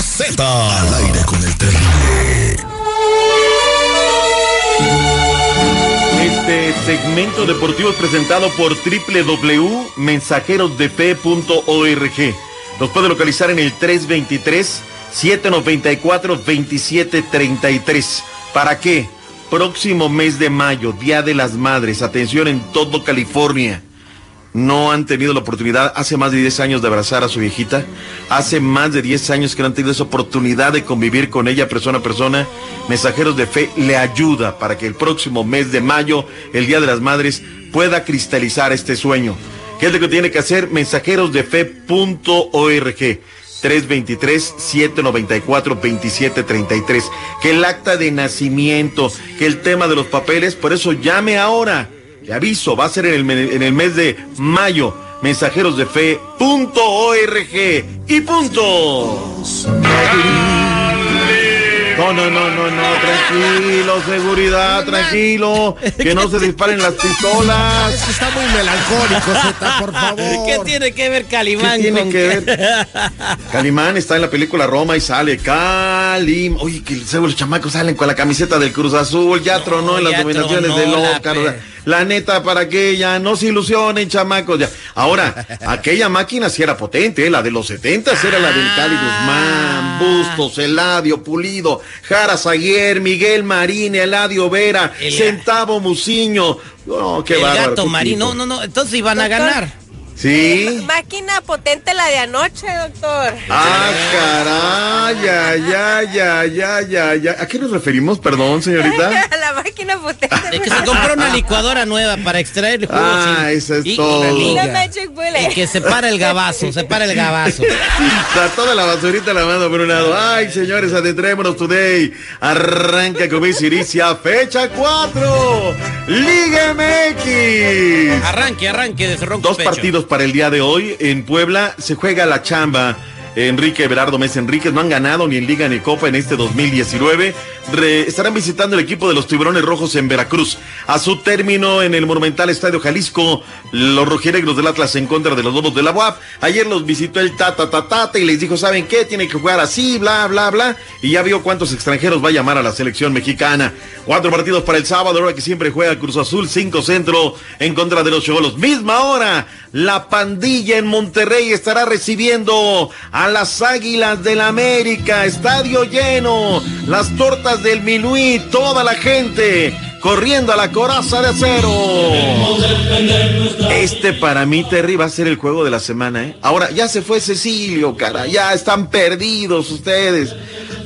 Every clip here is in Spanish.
Z. Al aire con el terrible. Este segmento deportivo es presentado por www.mensajerosdefe.org. Los puede localizar en el 323-794-2733. ¿Para qué? Próximo mes de mayo, Día de las Madres. Atención en todo California. No han tenido la oportunidad hace más de 10 años de abrazar a su viejita. Hace más de 10 años que no han tenido esa oportunidad de convivir con ella persona a persona. Mensajeros de Fe le ayuda para que el próximo mes de mayo, el Día de las Madres, pueda cristalizar este sueño. ¿Qué es lo que tiene que hacer? Mensajerosdefe.org. 323-794-2733. Que el acta de nacimiento, que el tema de los papeles, por eso llame ahora. Le aviso, va a ser en el, me- en el mes de mayo. Mensajerosdefe.org. Y punto. No, no, no, no, no, tranquilo, seguridad, tranquilo, que no se disparen las pistolas. Está muy melancólico, Zeta, por favor. ¿Qué tiene que ver ¿Qué Calimán tiene con que ver? Calimán está en la película Roma y sale Calim. Oye, que los chamacos salen con la camiseta del Cruz Azul, ya tronó en las ya nominaciones tronó del la neta, para que ya no se ilusionen, chamacos. Ya. Ahora, aquella máquina sí era potente, ¿eh? la de los 70 era la del Cali Ah. Guzmán, Bustos, Eladio, Pulido, Jara Zaguer, Miguel Marín, Eladio Vera, El- Centavo Muciño. No, qué el bárbaro, gato tipo. No, no, no, entonces iban a ganar. Sí. Máquina potente la de anoche, doctor. Ah, caray, ya, ya, ya, ya, ya, ya. ¿A qué nos referimos, perdón, señorita? la máquina potente. De que se compró una licuadora nueva para extraer el jugo. Ah, sin- eso es y- todo. La liga. Magic Bullet. Y que se para el gabazo, se para el gabazo. Está toda la basurita la mando por un lado. Ay, señores, adentrémonos today. Arranca con inicia fecha 4. Liga MX. Arranque, arranque de Dos pecho. partidos para el día de hoy. En Puebla se juega la chamba. Enrique Everardo Mesa Enríquez no han ganado ni en Liga ni Copa en este 2019. Re- estarán visitando el equipo de los Tiburones Rojos en Veracruz. A su término en el Monumental Estadio Jalisco, los rojinegros del Atlas en contra de los Lobos de la UAP. Ayer los visitó el Tata Tatata y les dijo, ¿saben qué? Tienen que jugar así, bla, bla, bla. Y ya vio cuántos extranjeros va a llamar a la selección mexicana. Cuatro partidos para el sábado, ahora que siempre juega Cruz Azul, cinco centro en contra de los Cholos. Misma hora, la pandilla en Monterrey estará recibiendo a las Águilas del América. Estadio lleno, las tortas del Minuí, toda la gente corriendo a la coraza de acero. Este para mí, Terry, va a ser el juego de la semana, ¿eh? Ahora, ya se fue Cecilio, cara, ya están perdidos ustedes.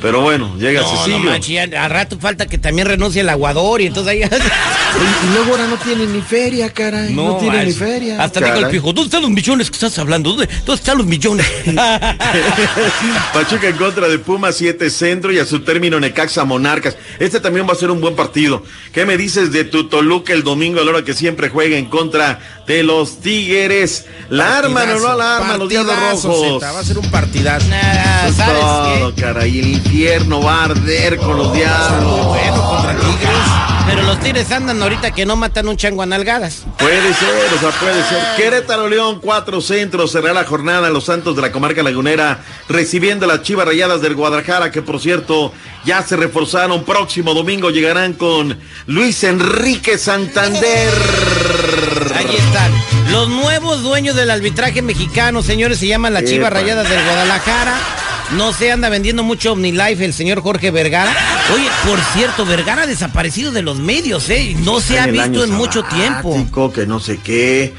Pero bueno, llega No, no Cecilio. manches, ya, a rato falta que también renuncie el aguador y entonces ahí... y, y luego ahora no tiene ni feria, caray. No, tiene ni manches. feria. Hasta dijo el pijo, ¿dónde están los millones que estás hablando? ¿Dónde, dónde están los millones? Pachuca en contra de Puma 7 Centro y a su término Necaxa Monarcas. Este también va a ser un buen partido. ¿Qué me dices de tu Toluca el domingo a la hora que siempre juega en contra de los Tigres? La arman o no la arman los Diablos Rojos. Zeta, va a ser un partidazo. Nah, Es ¿Sabes todo, qué? caray. El infierno va a arder con los diablos. Bueno, contra Tigres. Pero los tigres andan ahorita que no matan un chango a nalgadas. Puede ser, o sea, puede ser. Querétaro León, cuatro centros, cerrará la jornada los Santos de la Comarca Lagunera, recibiendo a las Chivas Rayadas del Guadalajara, que por cierto ya se reforzaron. Próximo domingo llegarán con Luis Enrique Santander. Ahí están. Los nuevos dueños del arbitraje mexicano, señores, se llaman las Chivas. Rayadas del Guadalajara. No se anda vendiendo mucho OmniLife el señor Jorge Vergara. Oye, por cierto, Vergara ha desaparecido de los medios, ¿eh? No se ha visto en mucho tiempo. Que no sé qué.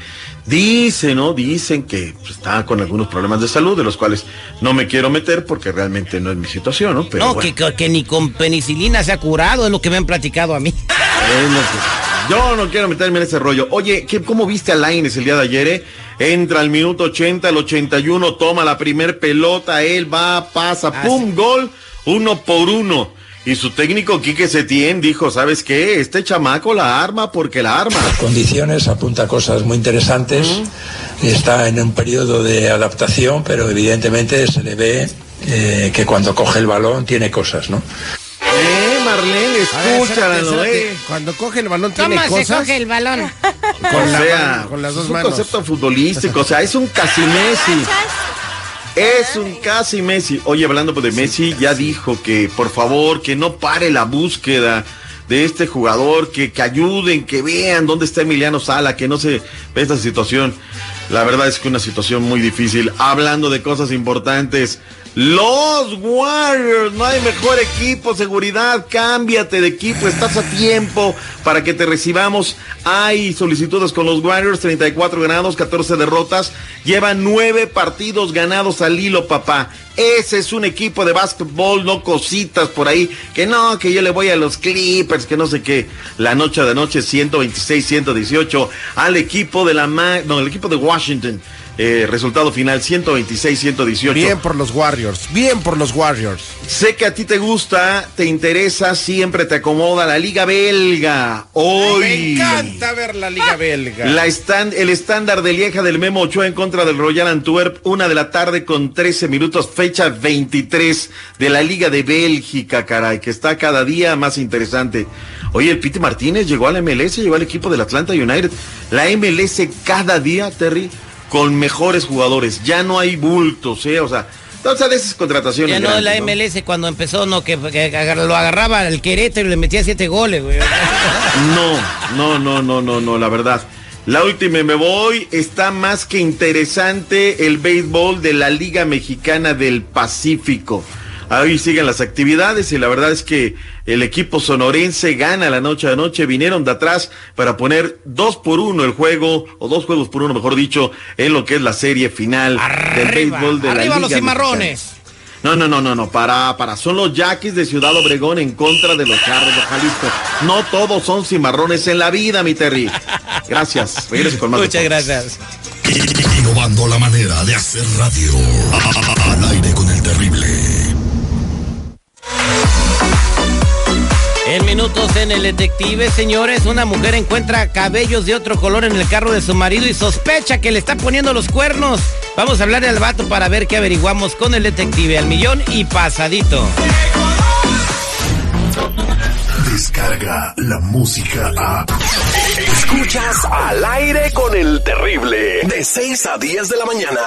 Dicen, ¿no? Dicen que pues, está con algunos problemas de salud, de los cuales no me quiero meter porque realmente no es mi situación, ¿no? Pero no, bueno. que, que- que ni con penicilina se ha curado, es lo que me han platicado a mí. Es lo que- Yo no quiero meterme en ese rollo. Oye, ¿qué, ¿cómo viste a Laines el día de ayer? eh? Entra al minuto 80, al 81, toma la primer pelota, él va, pasa, Ah, pum, gol. uno por uno. Y su técnico Quique Setién dijo, ¿sabes qué? Este chamaco la arma porque la arma. condiciones, apunta cosas muy interesantes. Está en un periodo de adaptación, pero evidentemente se le ve eh, que cuando coge el balón tiene cosas, ¿no? Marlene, espérate. eh. Cuando coge el balón tiene ¿Cómo se cosas coge el balón? con, o la sea, mano, con las dos es un manos. concepto futbolístico, o sea, es un casi Messi. Es un casi Messi. Oye, hablando de Messi, ya dijo que por favor que no pare la búsqueda de este jugador, que, que ayuden, que vean dónde está Emiliano Sala, que no se ve esta situación. La verdad es que una situación muy difícil. Hablando de cosas importantes, los Warriors, no hay mejor equipo, seguridad, cámbiate de equipo, estás a tiempo para que te recibamos. Hay solicitudes con los Warriors, 34 ganados, 14 derrotas, llevan nueve partidos ganados al hilo, papá. Ese es un equipo de básquetbol, no cositas por ahí, que no, que yo le voy a los Clippers, que no sé qué. La noche de noche 126-118 al equipo de la no, el equipo de Washington. Eh, resultado final 126-118. Bien por los Warriors, bien por los Warriors. Sé que a ti te gusta, te interesa, siempre te acomoda la Liga Belga. Hoy. Me encanta ver la Liga Belga. La el estándar de Lieja del Memo Ochoa en contra del Royal Antwerp, una de la tarde con 13 minutos, fecha 23 de la Liga de Bélgica, caray, que está cada día más interesante. Oye, el Pete Martínez llegó al MLS, llegó al equipo del Atlanta United. La MLS cada día, Terry, con mejores jugadores. Ya no hay bultos, ¿eh? O sea, o sea, de esas contrataciones. Ya no, grandes, la MLS cuando empezó, no, que, que lo agarraba el Querétaro y le metía siete goles, güey. No, no, no, no, no, no, la verdad. La última me voy, está más que interesante el béisbol de la Liga Mexicana del Pacífico. Ahí siguen las actividades y la verdad es que el equipo sonorense gana la noche de noche. Vinieron de atrás para poner dos por uno el juego, o dos juegos por uno, mejor dicho, en lo que es la serie final del béisbol de la arriba Liga los cimarrones. Mexicana. No, no, no, no, no, para, para, son los yaquis de Ciudad Obregón en contra de los charros de Jalisco. No todos son cimarrones en la vida, mi Terry. Gracias. Regrese con más Muchas deportes. gracias. Innovando la manera de hacer radio. Al aire con el terrible. En minutos en el detective, señores, una mujer encuentra cabellos de otro color en el carro de su marido y sospecha que le está poniendo los cuernos. Vamos a hablarle al vato para ver qué averiguamos con el detective al millón y pasadito. Descarga la música a. Escuchas al aire con el terrible. De 6 a 10 de la mañana.